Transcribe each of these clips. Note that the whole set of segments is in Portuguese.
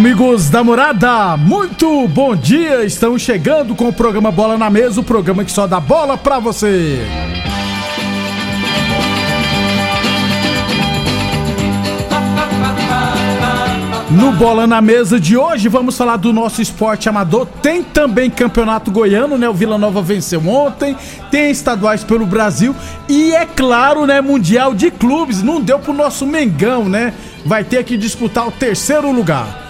Amigos da morada, muito bom dia! Estamos chegando com o programa Bola na Mesa o programa que só dá bola pra você. No Bola na Mesa de hoje, vamos falar do nosso esporte amador. Tem também campeonato goiano, né? O Vila Nova venceu ontem. Tem estaduais pelo Brasil. E é claro, né? Mundial de clubes. Não deu pro nosso Mengão, né? Vai ter que disputar o terceiro lugar.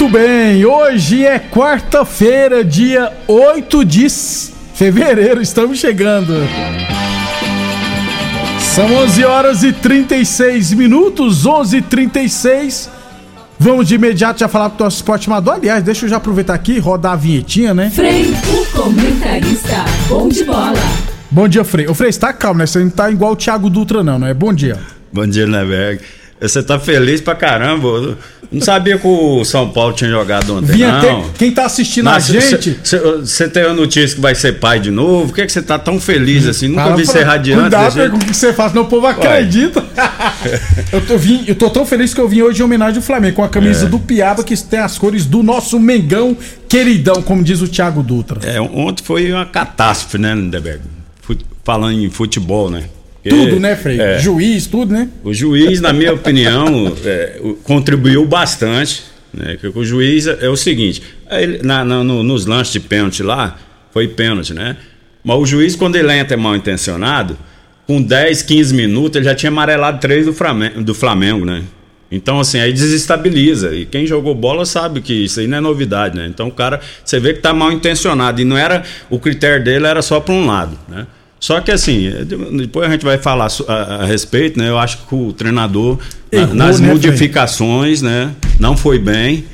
Muito bem, hoje é quarta-feira, dia 8 de fevereiro, estamos chegando. São 11 horas e 36 minutos, 11 e 36 Vamos de imediato já falar com o nosso esporte amador. Aliás, deixa eu já aproveitar aqui e rodar a vinhetinha, né? Frei, o comentarista, bom de bola. Bom dia, Frei. Ô, Frei, está calmo, né? Você não tá igual o Thiago Dutra, não, não é? Bom dia. Bom dia, Neberg. Você tá feliz pra caramba. Não sabia que o São Paulo tinha jogado ontem, Vinha não. ter- Quem tá assistindo a gente. Você tem a notícia que vai ser pai de novo? Por que que você tá tão feliz assim? Nunca vi pra- ser radiante. Cuidado desse jeito. com o que você faz, senão o povo acredita. eu, tô, vim- eu tô tão feliz que eu vim hoje em homenagem ao Flamengo, com a camisa É. do Piaba, que tem as cores do nosso Mengão queridão, como diz o Thiago Dutra. É, ontem foi uma catástrofe, né, Lindeberg? Falando em futebol, né? Tudo, né, Frei? é, Juiz, tudo, né? O juiz, na minha opinião, é, contribuiu bastante. Né? O juiz é, é o seguinte: ele- na- na- no- nos lances de pênalti lá, foi pênalti, né? Mas o juiz, quando ele entra mal intencionado, com 10, 15 minutos, ele já tinha amarelado três do Flamengo, do Flamengo, né? Então, assim, aí desestabiliza. E quem jogou bola sabe que isso aí não é novidade, né? Então o cara, você vê que tá mal intencionado. E não era. O critério dele era só para um lado, né? Só que assim, depois a gente vai falar a, a respeito, né? Eu acho que o treinador, na- Errou, nas né, modificações, né? Não foi bem.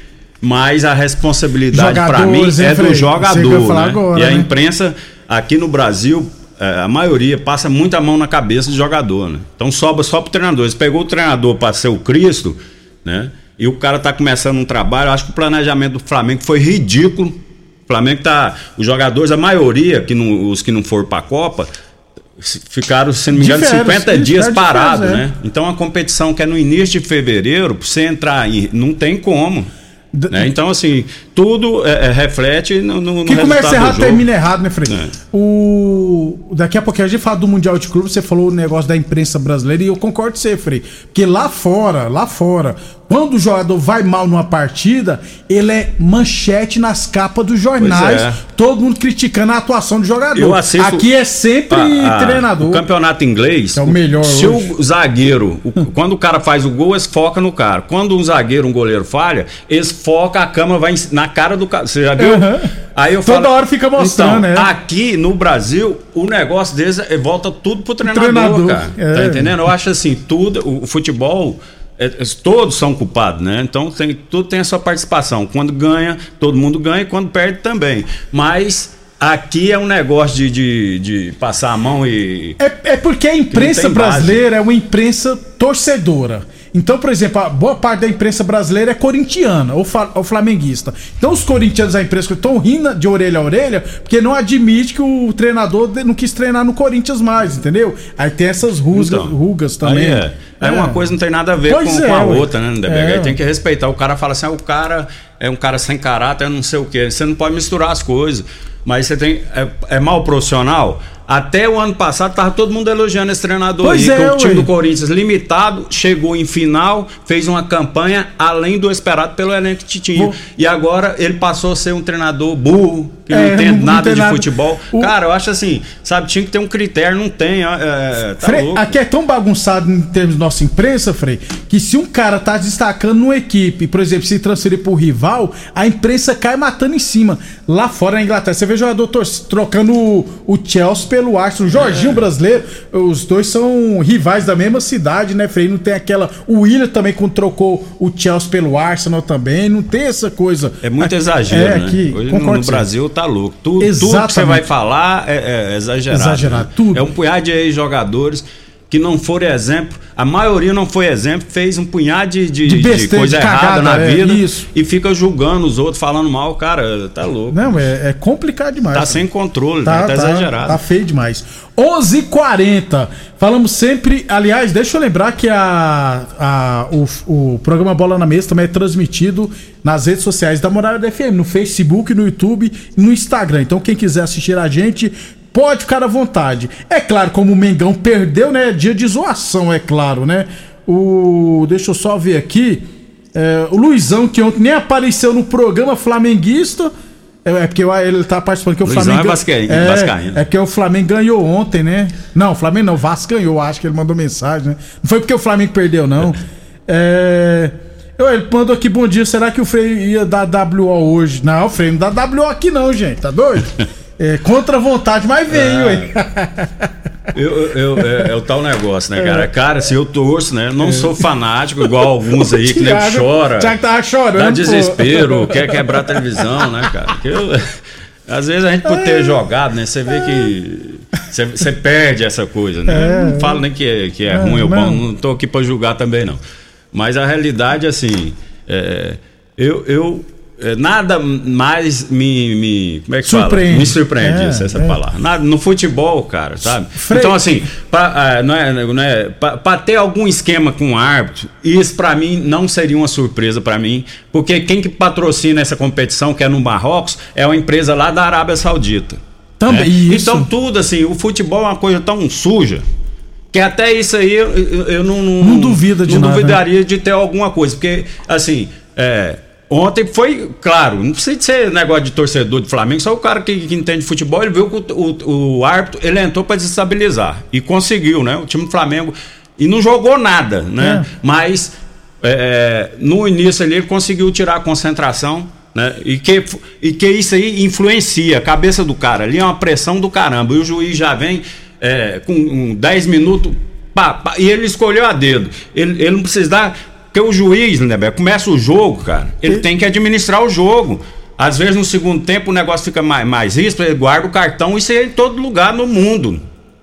Mas a responsabilidade para mim é do Frei? Você jogador, né? agora, e a né? imprensa aqui no Brasil, é, a maioria passa muita mão na cabeça do jogador, né? Então sobra só pro treinador. Eles pegou o treinador para ser o Cristo, né? E o cara tá começando um trabalho. Eu acho que o planejamento do Flamengo foi ridículo. O Flamengo tá. Os jogadores, a maioria, que não, os que não foram pra Copa, se- ficaram, se não me engano, férias, 50 de dias férias, parados, é. né? Então a competição que é no início de fevereiro, pra você entrar em. Não tem como. Né? Então, assim, tudo é, é, reflete no, no, Que começa errado termina errado, né, Frei? É. O... Daqui a pouquinho a gente fala do Mundial de Clube, você falou o negócio da imprensa brasileira e eu concordo com você, Frei. Porque lá fora, lá fora, quando o jogador vai mal numa partida, ele é manchete nas capas dos jornais, é. todo mundo criticando a atuação do jogador. Aqui é sempre a- a- treinador. O campeonato inglês. É o melhor Se hoje. o zagueiro, o- quando o cara faz o gol, eles focam no cara. Quando um zagueiro, um goleiro falha, eles focam, a câmera vai em- na cara do cara. Você já viu? Aham. Aí eu Toda falo, hora fica mostrando, então, é. Aqui no Brasil, o negócio deles é, volta tudo pro treinador, treinador, cara. é. Tá entendendo? Eu acho assim, tudo, o, o futebol. é, é, todos são culpados, né? Então tem, tudo tem a sua participação. Quando ganha, todo mundo ganha, e quando perde também. Mas aqui é um negócio de, de, de passar a mão e. É, é porque a imprensa brasileira é uma imprensa torcedora. Então, por exemplo, a boa parte da imprensa brasileira é corintiana ou, ou flamenguista. Então, os corintianos da imprensa estão rindo de orelha a orelha porque não admite que o treinador não quis treinar no Corinthians mais, entendeu? Aí tem essas rusgas, Então, rugas também. é. É. uma coisa não tem nada a ver com, é, com a ué. outra, né, Lindeberg? É. Aí tem que respeitar. O cara fala assim, ah, o cara é um cara sem caráter, não sei o quê. Você não pode misturar as coisas. Mas você tem. É, é mal profissional. Até o ano passado tava todo mundo elogiando esse treinador Pois aí. é, o time ué. do Corinthians limitado, chegou em final, fez uma campanha além do esperado pelo elenco que tinha. E agora ele passou a ser um treinador burro, que É, não entende não- não nada tem de nada. futebol. O- Cara, eu acho assim, sabe, tinha que ter um critério, não tem. É, tá Frei, louco. aqui é tão bagunçado em termos de nossa imprensa, Frei, que se um cara tá destacando numa equipe, por exemplo, se transferir pro rival, a imprensa cai matando em cima. Lá fora na Inglaterra, você vê jogador tor- trocando o, o Chelsea pelo Arsenal, o Jorginho brasileiro, os dois são rivais da mesma cidade, né, Frei? Não tem aquela. O William também, quando trocou o Chelsea pelo Arsenal também, não tem essa coisa. É muito Aqui- exagero, é, né? Aqui, Hoje no, no. Brasil tá louco. Tu- Tudo, que você vai falar é, é exagerado. Exagerado, né? tudo. É um punhado de ex-jogadores que não foram exemplo. A maioria não foi exemplo, fez um punhado de, de, De de besteira, coisa de errada cagada, na é, vida isso. e fica julgando os outros, falando mal. Cara, tá louco. Não, é, é complicado demais. Tá Frei. sem controle, tá, tá exagerado. Tá feio demais. 11:40. Falamos sempre. Aliás, deixa eu lembrar que a, a- o, o programa Bola na Mesa também é transmitido nas redes sociais da Morada FM, no Facebook, no YouTube e no Instagram. Então, quem quiser assistir a gente. Pode ficar à vontade. É claro, como o Mengão perdeu, né? Dia de zoação, é claro, né? O. Deixa eu só ver aqui. É, o Luizão, que ontem nem apareceu no programa flamenguista. É, é porque ele tá participando que o Luizão Flamengo. é vascaíno, é, vascaíno. é porque o Flamengo ganhou ontem, né? Não, o Flamengo não, o Vasco ganhou, acho que ele mandou mensagem, né? Não foi porque o Flamengo perdeu, não. É. eu- Ele mandou aqui, bom dia, será que o Frei ia dar WO hoje? Não, o Frei não dá WO aqui não, gente, tá doido? É, contra a vontade, mas veio, ué. Eu, eu- é, é o tal negócio, né, cara? Cara, se eu torço, né? Não sou fanático, igual alguns aí que Thiago- chora. Thiago tava chorando, Dá pô. desespero, quer quebrar a televisão, né, cara? Que eu- às vezes a gente por ter jogado, né? Você vê que. Você, perde essa coisa, né? Não falo nem que é, que é ruim ou bom, não. tô aqui pra julgar também, não. Mas a realidade, assim. é, eu. eu é, nada mais me, me como é que Surpreende. fala? Me surpreende É, essa, essa é. palavra. Nada, no futebol, cara, sabe? Frei- Então assim, pra, ah, não é, não é, pra ter algum esquema com o árbitro, isso pra mim não seria uma surpresa pra mim, porque quem que patrocina essa competição, que é no Marrocos, é uma empresa lá da Arábia Saudita. Também, né? isso. Então tudo assim, o futebol é uma coisa tão suja. Que até isso aí eu, eu- não, não, Não duvida de não nada, né? duvidaria de ter alguma coisa. Porque, assim, é, ontem foi, claro, não precisa ser negócio de torcedor de Flamengo, só o cara que, que entende futebol, ele viu que o, o, o árbitro, ele entrou para desestabilizar. E conseguiu, né? O time do Flamengo. E não jogou nada, né? É. Mas é, no início ali ele conseguiu tirar a concentração. Né? E, que, e que isso aí influencia a cabeça do cara. Ali é uma pressão do caramba. E o juiz já vem é, com um 10 minutos. pá, pá, e ele escolheu a dedo. Ele, ele não precisa dar. Porque o juiz, né, começa o jogo, cara. Ele tem que administrar o jogo. Às vezes no segundo tempo o negócio fica mais, mais ríspido, ele guarda o cartão, isso é em todo lugar no mundo.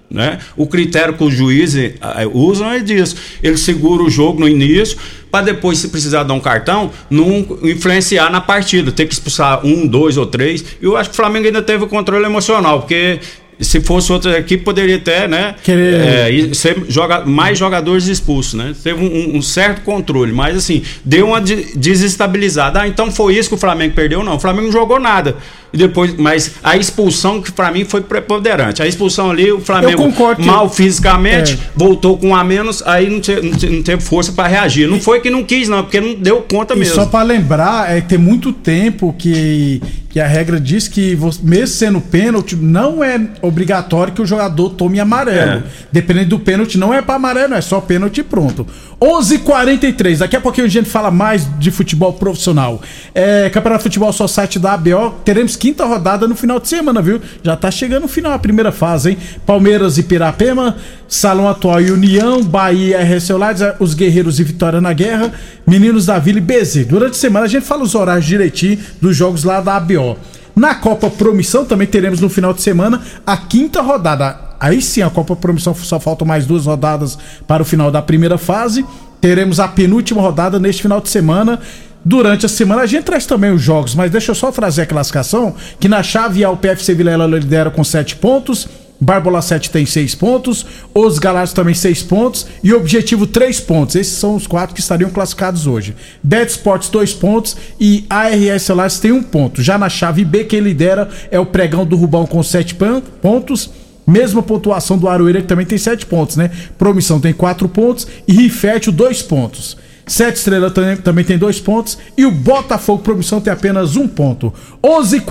Né? O critério que os juízes usam é disso. Ele segura o jogo no início, para depois, se precisar dar um cartão, não influenciar na partida, ter que expulsar um, dois ou três. E eu acho que o Flamengo ainda teve o controle emocional, porque se fosse outra equipe, poderia ter, né? Querer- e ser joga mais jogadores expulsos, né? Teve um, um certo controle, mas assim, deu uma de- desestabilizada. Ah, então foi isso que o Flamengo perdeu? Não, o Flamengo não jogou nada. E depois, mas a expulsão que pra mim foi preponderante. A expulsão ali, o Flamengo mal fisicamente, É. voltou com um a menos, aí não, te- não te- não teve força pra reagir. Não foi que não quis, não, porque não deu conta E mesmo. só pra lembrar, é que tem muito tempo que, que a regra diz que, mesmo sendo pênalti, não é obrigatório que o jogador tome amarelo. É. Dependendo do pênalti, não é pra amarelo, é só pênalti pronto. 11:43 daqui a pouquinho a gente fala mais de futebol profissional. É, Campeonato de Futebol Só site da ABO, teremos quinta rodada no final de semana, viu? Já tá chegando o final, a primeira fase, hein? Palmeiras e Pirapema, Salão Atual e União, Bahia e RS Olares, os Guerreiros e Vitória na Guerra, Meninos da Vila e BZ. Durante a semana a gente fala os horários direitinho dos jogos lá da ABO. Na Copa Promissão também teremos no final de semana a quinta rodada. Aí sim, a Copa Promissão só faltam mais duas rodadas para o final da primeira fase. Teremos a penúltima rodada neste final de semana. Durante a semana a gente traz também os jogos, mas deixa eu só trazer a classificação, que na chave A o PFC Vilela lidera com 7 pontos, Barbola 7 tem 6 pontos, Os Galácticos também 6 pontos e Objetivo 3 pontos. Esses são os quatro que estariam classificados hoje. Bet Sports 2 pontos e ARS Celulares tem 1 um ponto. Já na chave B, quem lidera é o Pregão do Rubão com 7 pontos. Mesma pontuação do Aroeira, que também tem 7 pontos, né? Promissão tem 4 pontos e Rifértil 2 pontos. Sete Estrelas também tem dois pontos. E o Botafogo Promissão tem apenas um ponto. 11:44 h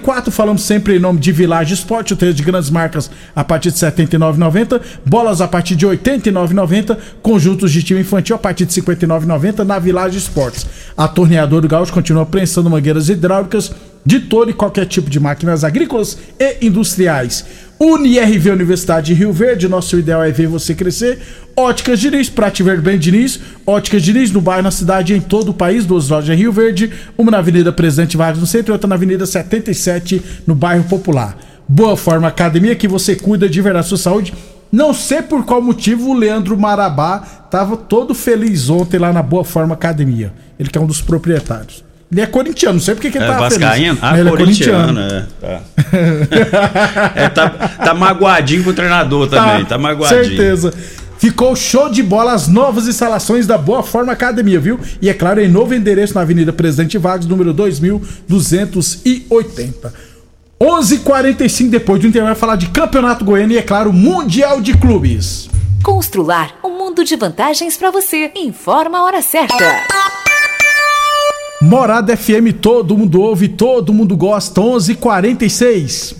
44 falamos sempre em nome de Village Esporte, o treino de grandes marcas a partir de R$ 79,90. Bolas a partir de R$ 89,90. Conjuntos de time infantil a partir de R$ 59,90 na Village Esportes. A torneadora do Gaúcho continua prensando mangueiras hidráulicas de todo e qualquer tipo de máquinas agrícolas e industriais. UniRV Universidade de Rio Verde, nosso ideal é ver você crescer. Óticas Diniz, pra te ver bem Diniz. Óticas Diniz, no bairro, na cidade, em todo o país, duas lojas em Rio Verde. Uma na Avenida Presidente Vargas, no centro, e outra na Avenida 77, no bairro Popular. Boa Forma Academia, que você cuida de verdade da sua saúde. Não sei por qual motivo o Leandro Marabá tava todo feliz ontem lá na Boa Forma Academia. Ele que é um dos proprietários. Ele é corintiano, não sei porque que ele É tá vascaíno? feliz. Ah, ele é corintiano, é. Tá. É, tá, tá magoadinho com o treinador também, tá, magoadinho. Certeza. Ficou show de bola as novas instalações da Boa Forma Academia, viu? E é claro, em novo endereço na Avenida Presidente Vargas, número 2280. 11:45 depois do intervalo vai falar de Campeonato Goiano e é claro, Mundial de Clubes. Constrular um mundo de vantagens para você. Informa a hora certa. Morada FM, todo mundo ouve, todo mundo gosta. 11:46.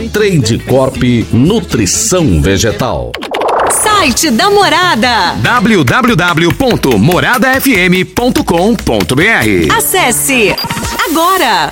Trade Corp Nutrição Vegetal. Site da Morada. www.moradafm.com.br Acesse agora.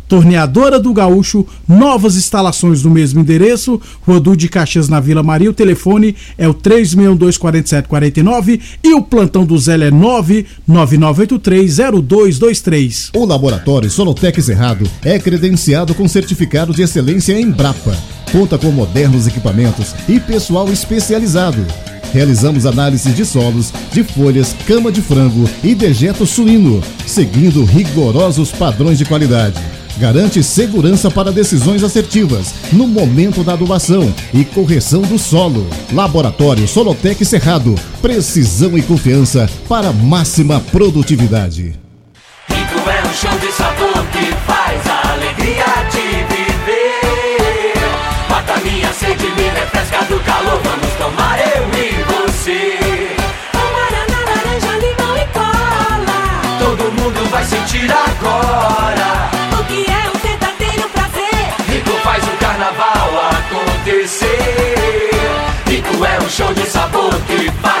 Torneadora do Gaúcho, novas instalações no mesmo endereço, Rodul de Caxias na Vila Maria. O telefone é o 3624749 e o plantão do Zé é 999830223. O laboratório Solotec Cerrado é credenciado com certificado de excelência em Brapa. Conta com modernos equipamentos e pessoal especializado. Realizamos análises de solos, de folhas, cama de frango e dejeto suíno, seguindo rigorosos padrões de qualidade. Garante segurança para decisões assertivas no momento da adubação e correção do solo. Laboratório Solotec Cerrado. Precisão e confiança para máxima produtividade. Rico é um show de sabor que faz a alegria de viver. Mata minha sede, me refresca do calor. Vamos tomar eu e você. Guaraná, laranja, limão e cola. Todo mundo vai sentir agora. Show de sabor que faz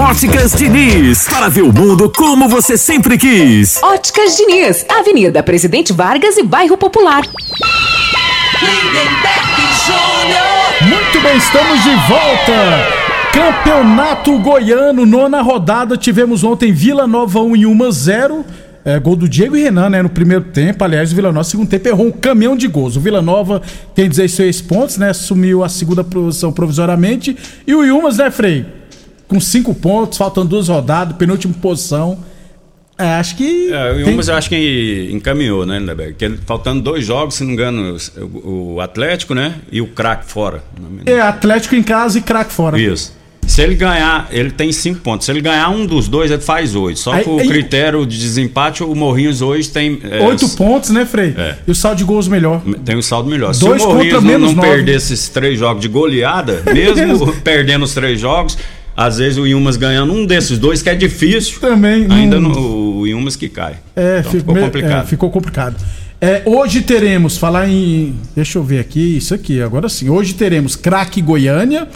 Óticas Diniz, para ver o mundo como você sempre quis. Óticas Diniz, Avenida Presidente Vargas e Bairro Popular. Muito bem, estamos de volta. Campeonato Goiano, nona rodada. Tivemos ontem Vila Nova 1 e 1 0. É, gol do Diego e Renan, né? No primeiro tempo. Aliás, o Vila Nova, no segundo tempo, errou um caminhão de gols. O Vila Nova tem 16 pontos, né? Assumiu a segunda posição provisoriamente. E o Ilmas, né, Frei? Com 5 pontos, faltando duas rodadas, penúltima posição. É, acho que. É, o tem- Ilmas eu acho que encaminhou, né, Lindeberg? Que faltando dois jogos, se não me engano, o, o Atlético, né? E o craque fora. É Atlético em casa e craque fora. Isso. Se ele ganhar, ele tem cinco pontos. Se ele ganhar um dos dois, ele faz oito. Só que o critério de desempate, o Morrinhos hoje tem. é, Oito pontos, né, Frei? É. E o saldo de gols melhor. Tem um saldo melhor. Se Dois o Morrinhos contra não, menos não nove. perder esses três jogos de goleada, mesmo perdendo os três jogos, às vezes o Ilmas ganhando um desses dois, que é difícil. Também. Ainda não- no, o Ilmas que cai. É, Então fi- ficou me- complicado. é, ficou complicado. É, hoje teremos, falar em. Deixa eu ver aqui, isso aqui, agora sim. Hoje teremos craque Goiânia,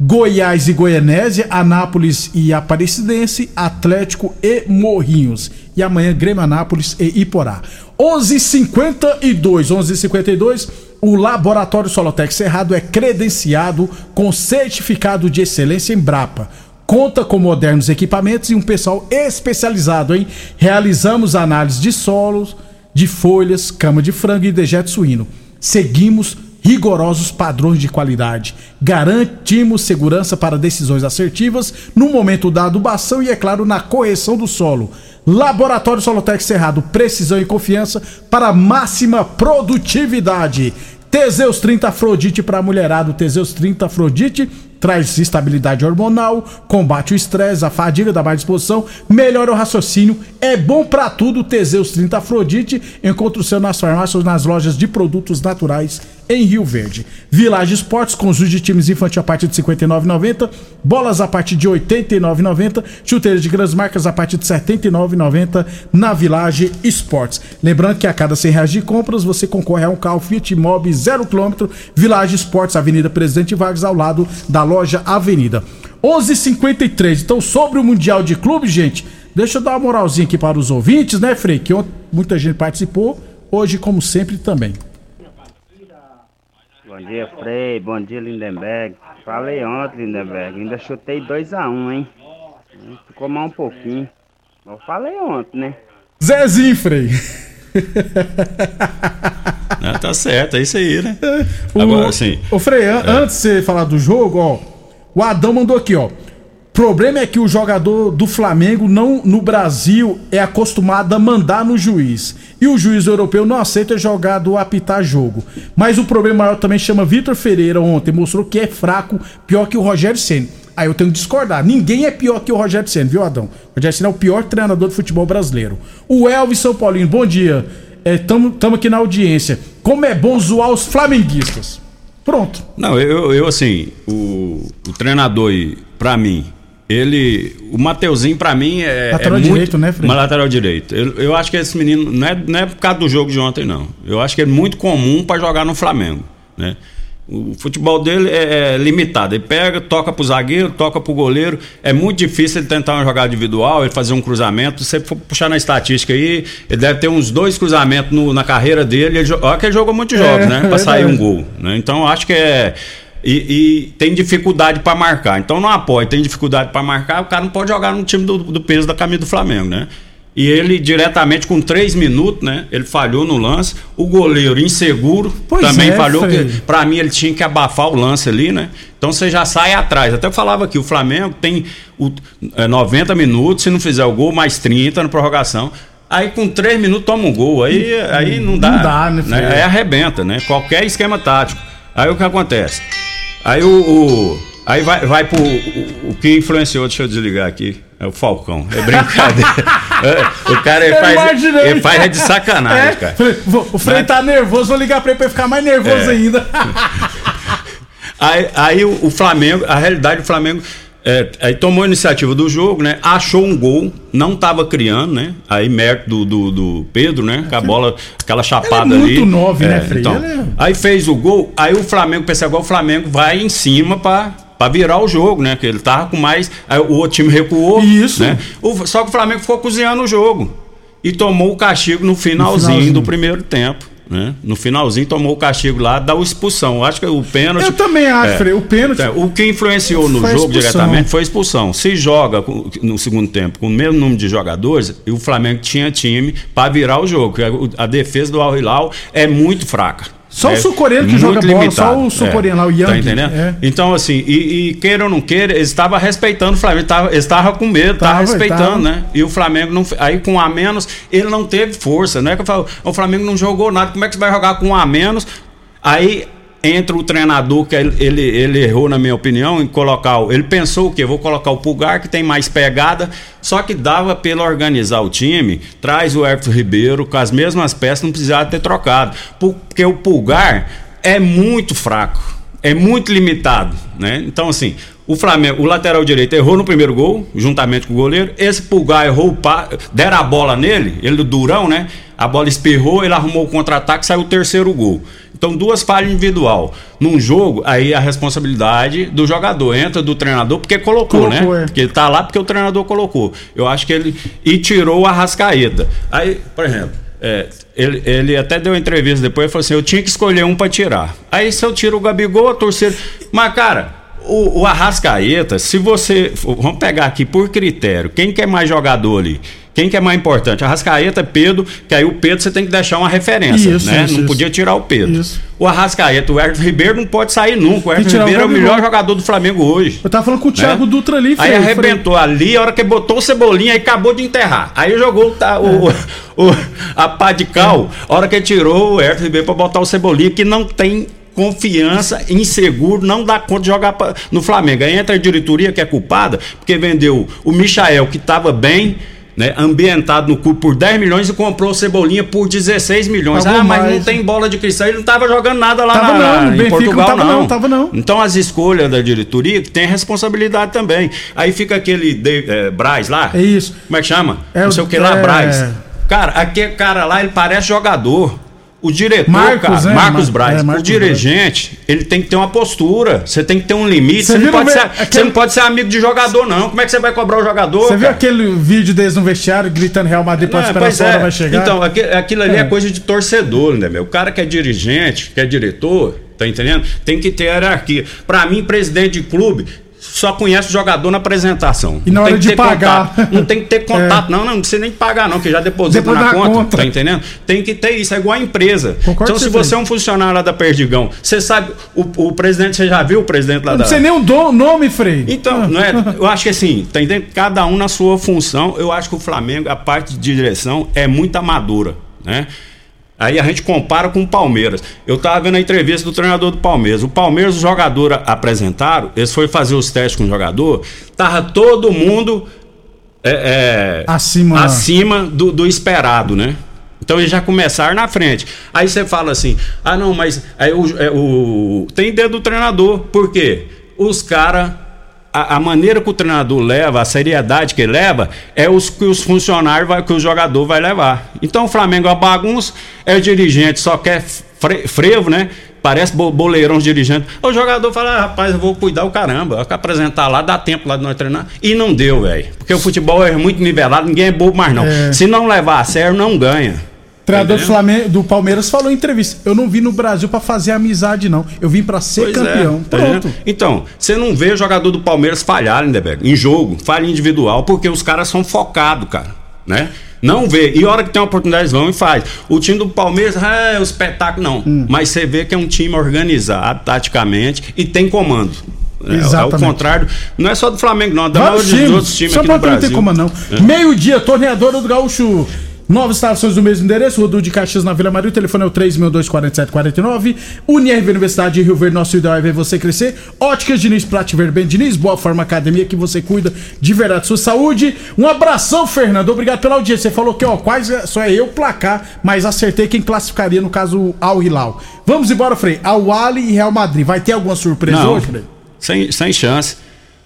Goiás e Goianésia, Anápolis e Aparecidense, Atlético e Morrinhos. E amanhã Grêmio Anápolis e Iporá. 11:52, 11:52. O Laboratório Solotec Cerrado é credenciado com certificado de excelência em Brapa. Conta com modernos equipamentos e um pessoal especializado, hein? Realizamos análise de solos, de folhas, cama de frango e dejeto suíno. Seguimos rigorosos padrões de qualidade. Garantimos segurança para decisões assertivas no momento da adubação e, é claro, na correção do solo. Laboratório Solotec Cerrado, precisão e confiança para máxima produtividade. Teseus 30 Afrodite para mulherado. Teseus 30 Afrodite traz estabilidade hormonal, combate o estresse, a fadiga, dá mais disposição, melhora o raciocínio, é bom pra tudo. Teseus 30 Afrodite, encontra o seu nas farmácias nas lojas de produtos naturais em Rio Verde. Village Esportes, conjunto de times infantil a partir de R$ 59,90, bolas a partir de R$ 89,90, chuteiras de grandes marcas a partir de R$ 79,90 na Village Esportes. Lembrando que a cada 100 reais de compras você concorre a um carro Fiat Mobi 0km, Village Esportes, Avenida Presidente Vargas, ao lado da loja Avenida. 11:53. Então, sobre o Mundial de Clubes, gente, deixa eu dar uma moralzinha aqui para os ouvintes, né, Frei? Que ontem muita gente participou, hoje, como sempre, também. Bom dia, Frei. Bom dia, Lindenberg. Falei ontem, Lindenberg. Ainda chutei 2x1, hein? Ficou mal um pouquinho. Eu falei ontem, né? Zezinho, Frei. Ah, tá certo, é isso aí, né? O- Agora, assim. Ô, Frei, an- antes de você falar do jogo, ó, o Adão mandou aqui, ó. Problema é que o jogador do Flamengo não no Brasil é acostumado a mandar no juiz. E o juiz europeu não aceita jogar do apitar jogo. Mas o problema maior também chama Vitor Ferreira ontem, mostrou que é fraco, pior que o Rogério Ceni. Aí eu tenho que discordar. Ninguém é pior que o Rogério Senna, viu, Adão? O Rogério Senna é o pior treinador do futebol brasileiro. O Elvis São Paulino, bom dia. Estamos aqui na audiência. Como é bom zoar os flamenguistas. Pronto. Não, eu, eu assim, o, o treinador aí, pra mim, ele. O Mateuzinho, pra mim, é. Lateral é direito, muito, né, Fred? Uma lateral direito. Eu, eu acho que esse menino. Não é, não é por causa do jogo de ontem, não. Eu acho que é muito comum pra jogar no Flamengo. Né? O futebol dele é, é limitado. Ele pega, toca pro zagueiro, toca pro goleiro. É muito difícil ele tentar uma jogada individual, ele fazer um cruzamento. Se você for puxar na estatística aí, ele deve ter uns dois cruzamentos no- na carreira dele. Ele, olha que ele jogou muitos É, jogos, né? Pra é sair um verdade. gol. Né? Então acho que é. E, e tem dificuldade pra marcar. Então não apoia, tem dificuldade pra marcar, o cara não pode jogar no time do, do peso da camisa do Flamengo, né? E ele diretamente com três minutos, né? Ele falhou no lance. O goleiro inseguro Pois também é, falhou. Que, pra mim ele tinha que abafar o lance ali, né? Então você já sai atrás. Até eu falava aqui, o Flamengo tem o, é, 90 minutos, se não fizer o gol, mais 30 na prorrogação. Aí com 3 minutos toma um gol. Aí, aí não dá. Não dá, né, Frei? Aí arrebenta, né? Qualquer esquema tático. Aí o que acontece? Aí o. o- aí vai, vai pro. O, o que influenciou, deixa eu desligar aqui. É o Falcão. É brincadeira. É, o cara ele faz, ele faz é de sacanagem, É, cara. Vou- o Frei tá nervoso, vou ligar pra ele pra ele ficar mais nervoso É. ainda. Aí, aí o, o Flamengo, a realidade do Flamengo, é, aí tomou a iniciativa do jogo, né? Achou um gol, não tava criando, né? Aí mérito do, do, do Pedro, né? Com a bola, aquela chapada é ali. muito nove, né, Frei? Então, é- Aí fez o gol, aí o Flamengo, pensei agora o Flamengo vai em cima pra, pra virar o jogo, né? Que ele tava com mais. O outro time recuou. Isso. Né? O- só que o Flamengo ficou cozinhando o jogo. E tomou o castigo no finalzinho, finalzinho. do primeiro tempo. Né? No finalzinho tomou o castigo lá da expulsão. Eu Acho que o pênalti. Eu também acho, É. Frei. O pênalti. É, O que influenciou no jogo expulsão. diretamente foi a expulsão. Se joga no segundo tempo com o mesmo número de jogadores, e o Flamengo tinha time para virar o jogo. a defesa do Al Hilal é muito fraca. Só o É sul-coreano que joga bola, limitado. só o sul-coreano lá, o Yang. Tá entendendo? É. Então, assim, e, e queira ou não queira, eles estavam respeitando o Flamengo, tava, eles estavam com medo, estavam Tava, respeitando, tava. né? E o Flamengo, não, aí com um a menos, ele não teve força, não é que eu falo, o Flamengo não jogou nada, como é que você vai jogar com um a menos? Aí entra o treinador, que ele, ele, ele errou, na minha opinião, em colocar. Ele pensou o quê? Vou colocar o Pulgar, que tem mais pegada, só que dava pelo organizar o time, traz o Everton Ribeiro com as mesmas peças, não precisava ter trocado. Porque o Pulgar é muito fraco, é muito limitado, né? Então, assim. O Flamengo, o lateral direito errou no primeiro gol, juntamente com o goleiro. Esse Pulgar errou, o pa... deram a bola nele, ele Durão, né? A bola espirrou, ele arrumou o contra-ataque, saiu o terceiro gol. Então, duas falhas individual. Num jogo, aí a responsabilidade do jogador entra do treinador, porque colocou, Colocou, né? é. Porque ele tá lá porque o treinador colocou. Eu acho que ele. E tirou a rascaeta. Aí, por exemplo, é, ele, ele até deu entrevista depois e falou assim: eu tinha que escolher um pra tirar. Aí se eu tiro o Gabigol, a torcida. Mas, cara, o, o Arrascaeta, se você. Vamos pegar aqui por critério, quem quer mais jogador ali? Quem que é mais importante? Arrascaeta, Pedro, que aí o Pedro você tem que deixar uma referência, Isso, né? isso, não isso. podia tirar o Pedro. O Arrascaeta, o Everton Ribeiro não pode sair nunca. O Everton o Ribeiro é o melhor jogador do Flamengo hoje. Eu tava falando com o Thiago Né? Dutra ali, Aí arrebentou ali, a hora que botou o Cebolinha, aí acabou de enterrar. Aí jogou tá, o, o- a pá de cal, a hora que tirou o Everton Ribeiro pra botar o Cebolinha, que não tem confiança, inseguro, não dá conta de jogar pra- no Flamengo. Aí entra a diretoria que é culpada, porque vendeu o Michael, que estava bem. Né, ambientado no clube por 10 milhões e comprou o Cebolinha por 16 milhões. Pagou ah, mas mais. não tem bola de cristal. Ele não estava jogando nada lá Tava na, não, no em Benfica Portugal, não tava não. não, tava não. Então as escolhas da diretoria que tem responsabilidade também. Aí fica aquele de, eh, Braz lá. É isso. Como é que chama? É não sei o que lá, é- Braz. Cara, aquele cara lá, ele parece jogador. O diretor, Marcos, cara, né? Marcos Mar- Braz, é, Marcos o dirigente, ele tem que ter uma postura. Você tem que ter um limite. Você não, pode ser, aquele- você não pode ser amigo de jogador, não. Como é que você vai cobrar o jogador? Você viu aquele vídeo deles no vestiário gritando Real Madrid pode esperar a hora é. vai chegar? Então, aqui- aquilo ali é. É. coisa de torcedor, né, meu? O cara que é dirigente, que é diretor, tá entendendo? Tem que ter hierarquia. Pra mim, presidente de clube só conhece o jogador na apresentação. E na Não hora tem que de ter pagar. contato. Não tem que ter contato, É. não, não, não precisa nem pagar, não, que já deposita na conta, conta. Tá entendendo? Tem que ter isso, é igual a empresa. Concordo então, se você, você é um funcionário lá da Perdigão, você sabe, o, o presidente, você já viu o presidente lá Não da. precisa nem um do- nome, Frei. Então, não é, eu acho que assim, tá entendendo? Cada um na sua função. Eu acho que o Flamengo, a parte de direção é muito amadora, né? Aí a gente compara com o Palmeiras. Eu tava vendo a entrevista do treinador do Palmeiras. O Palmeiras, os jogadores apresentaram, eles foram fazer os testes com o jogador, tava todo mundo é, é, acima, acima do, do esperado, né? Então eles já começaram na frente. Aí você fala assim: ah, não, mas aí o, é, o- tem dedo do treinador. Por quê? Os caras. A, a maneira que o treinador leva, a seriedade que ele leva, é os que os funcionários, vai, que o jogador vai levar. Então o Flamengo é bagunça, é o dirigente, só quer fre- frevo, né? Parece bo- boleirão os dirigentes. O jogador fala, ah, rapaz, eu vou cuidar o caramba. Eu apresentar lá, dá tempo lá de nós treinar. E não deu, velho. Porque o futebol é muito nivelado, ninguém é bobo mais não. É. Se não levar a sério, não ganha. O treinador do? Flamengo, do Palmeiras falou em entrevista: Eu não vim no Brasil pra fazer amizade, não. Eu vim pra ser Pois é, campeão. tá Pronto. Então, você não vê o jogador do Palmeiras falhar, Lindeberg, em jogo, falha individual, porque os caras são focados, cara, né? Não vê. E hora que tem uma oportunidade, eles vão e faz. O time do Palmeiras é um espetáculo, não. Hum. Mas você vê que é um time organizado, taticamente, e tem comando. É, Ao Exatamente. contrário, não é só do Flamengo, não, da Vários maioria dos outros times São aqui no Paulo não Brasil. tem como não. É. Meio-dia, torneadora do Gaúcho. Novas estações do mesmo endereço, Rodul de Caxias na Vila Maria, o telefone é o 3.24749. Unirv Universidade de Rio Verde, nosso ideal é ver você crescer. Óticas Diniz, Prate Verde Ben Diniz, Boa Forma Academia, que você cuida de verdade sua saúde. Um abração, Fernando, obrigado pela audiência. Você falou que, ó, quase só é eu placar, mas acertei quem classificaria, no caso, Al Hilal. Vamos embora, Frei. Al Ali e Real Madrid. Vai ter alguma surpresa Não, hoje, Frei? sem, sem chance.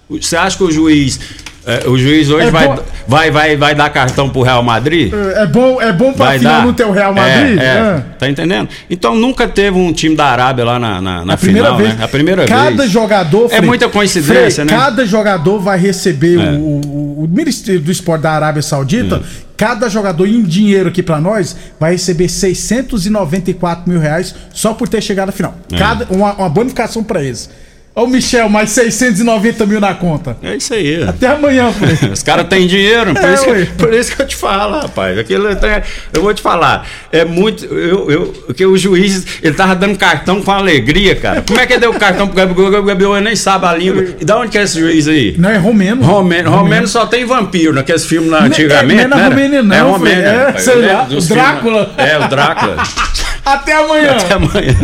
Você acha que o juiz. É, o juiz hoje É vai, vai, vai, vai dar cartão pro Real Madrid? É bom, é bom pra Vai final dar? não ter o Real Madrid? É, é. Ah. Tá entendendo? Então nunca teve um time da Arábia lá na, na, na a primeira final, vez. né? A primeira cada vez. jogador. É Frei, muita Frei, coincidência, né? Cada jogador vai receber É. o, o- o Ministério do Esporte da Arábia Saudita. Cada jogador em dinheiro aqui pra nós vai receber 694 mil reais só por ter chegado à final. É. Cada, uma, uma bonificação pra eles. Ô Michel, mais 690 mil na conta. É isso aí. Até amanhã, Frei. Os caras têm dinheiro, por, É, isso que, por isso que eu te falo, rapaz. Aquilo é- eu vou te falar. É muito. Eu, eu, que o juiz, ele tava dando cartão com alegria, cara. Como é que ele deu o cartão pro Gabriel? O Gabriel nem sabe a língua. E da onde que é esse juiz aí? Não é romeno. Romeno, romeno só tem vampiro naqueles filmes lá antigamente. não é né? romeno, não, É romeno. Frei. É, sei lá, o Drácula. filmes- É, o Drácula. Até amanhã. Até amanhã.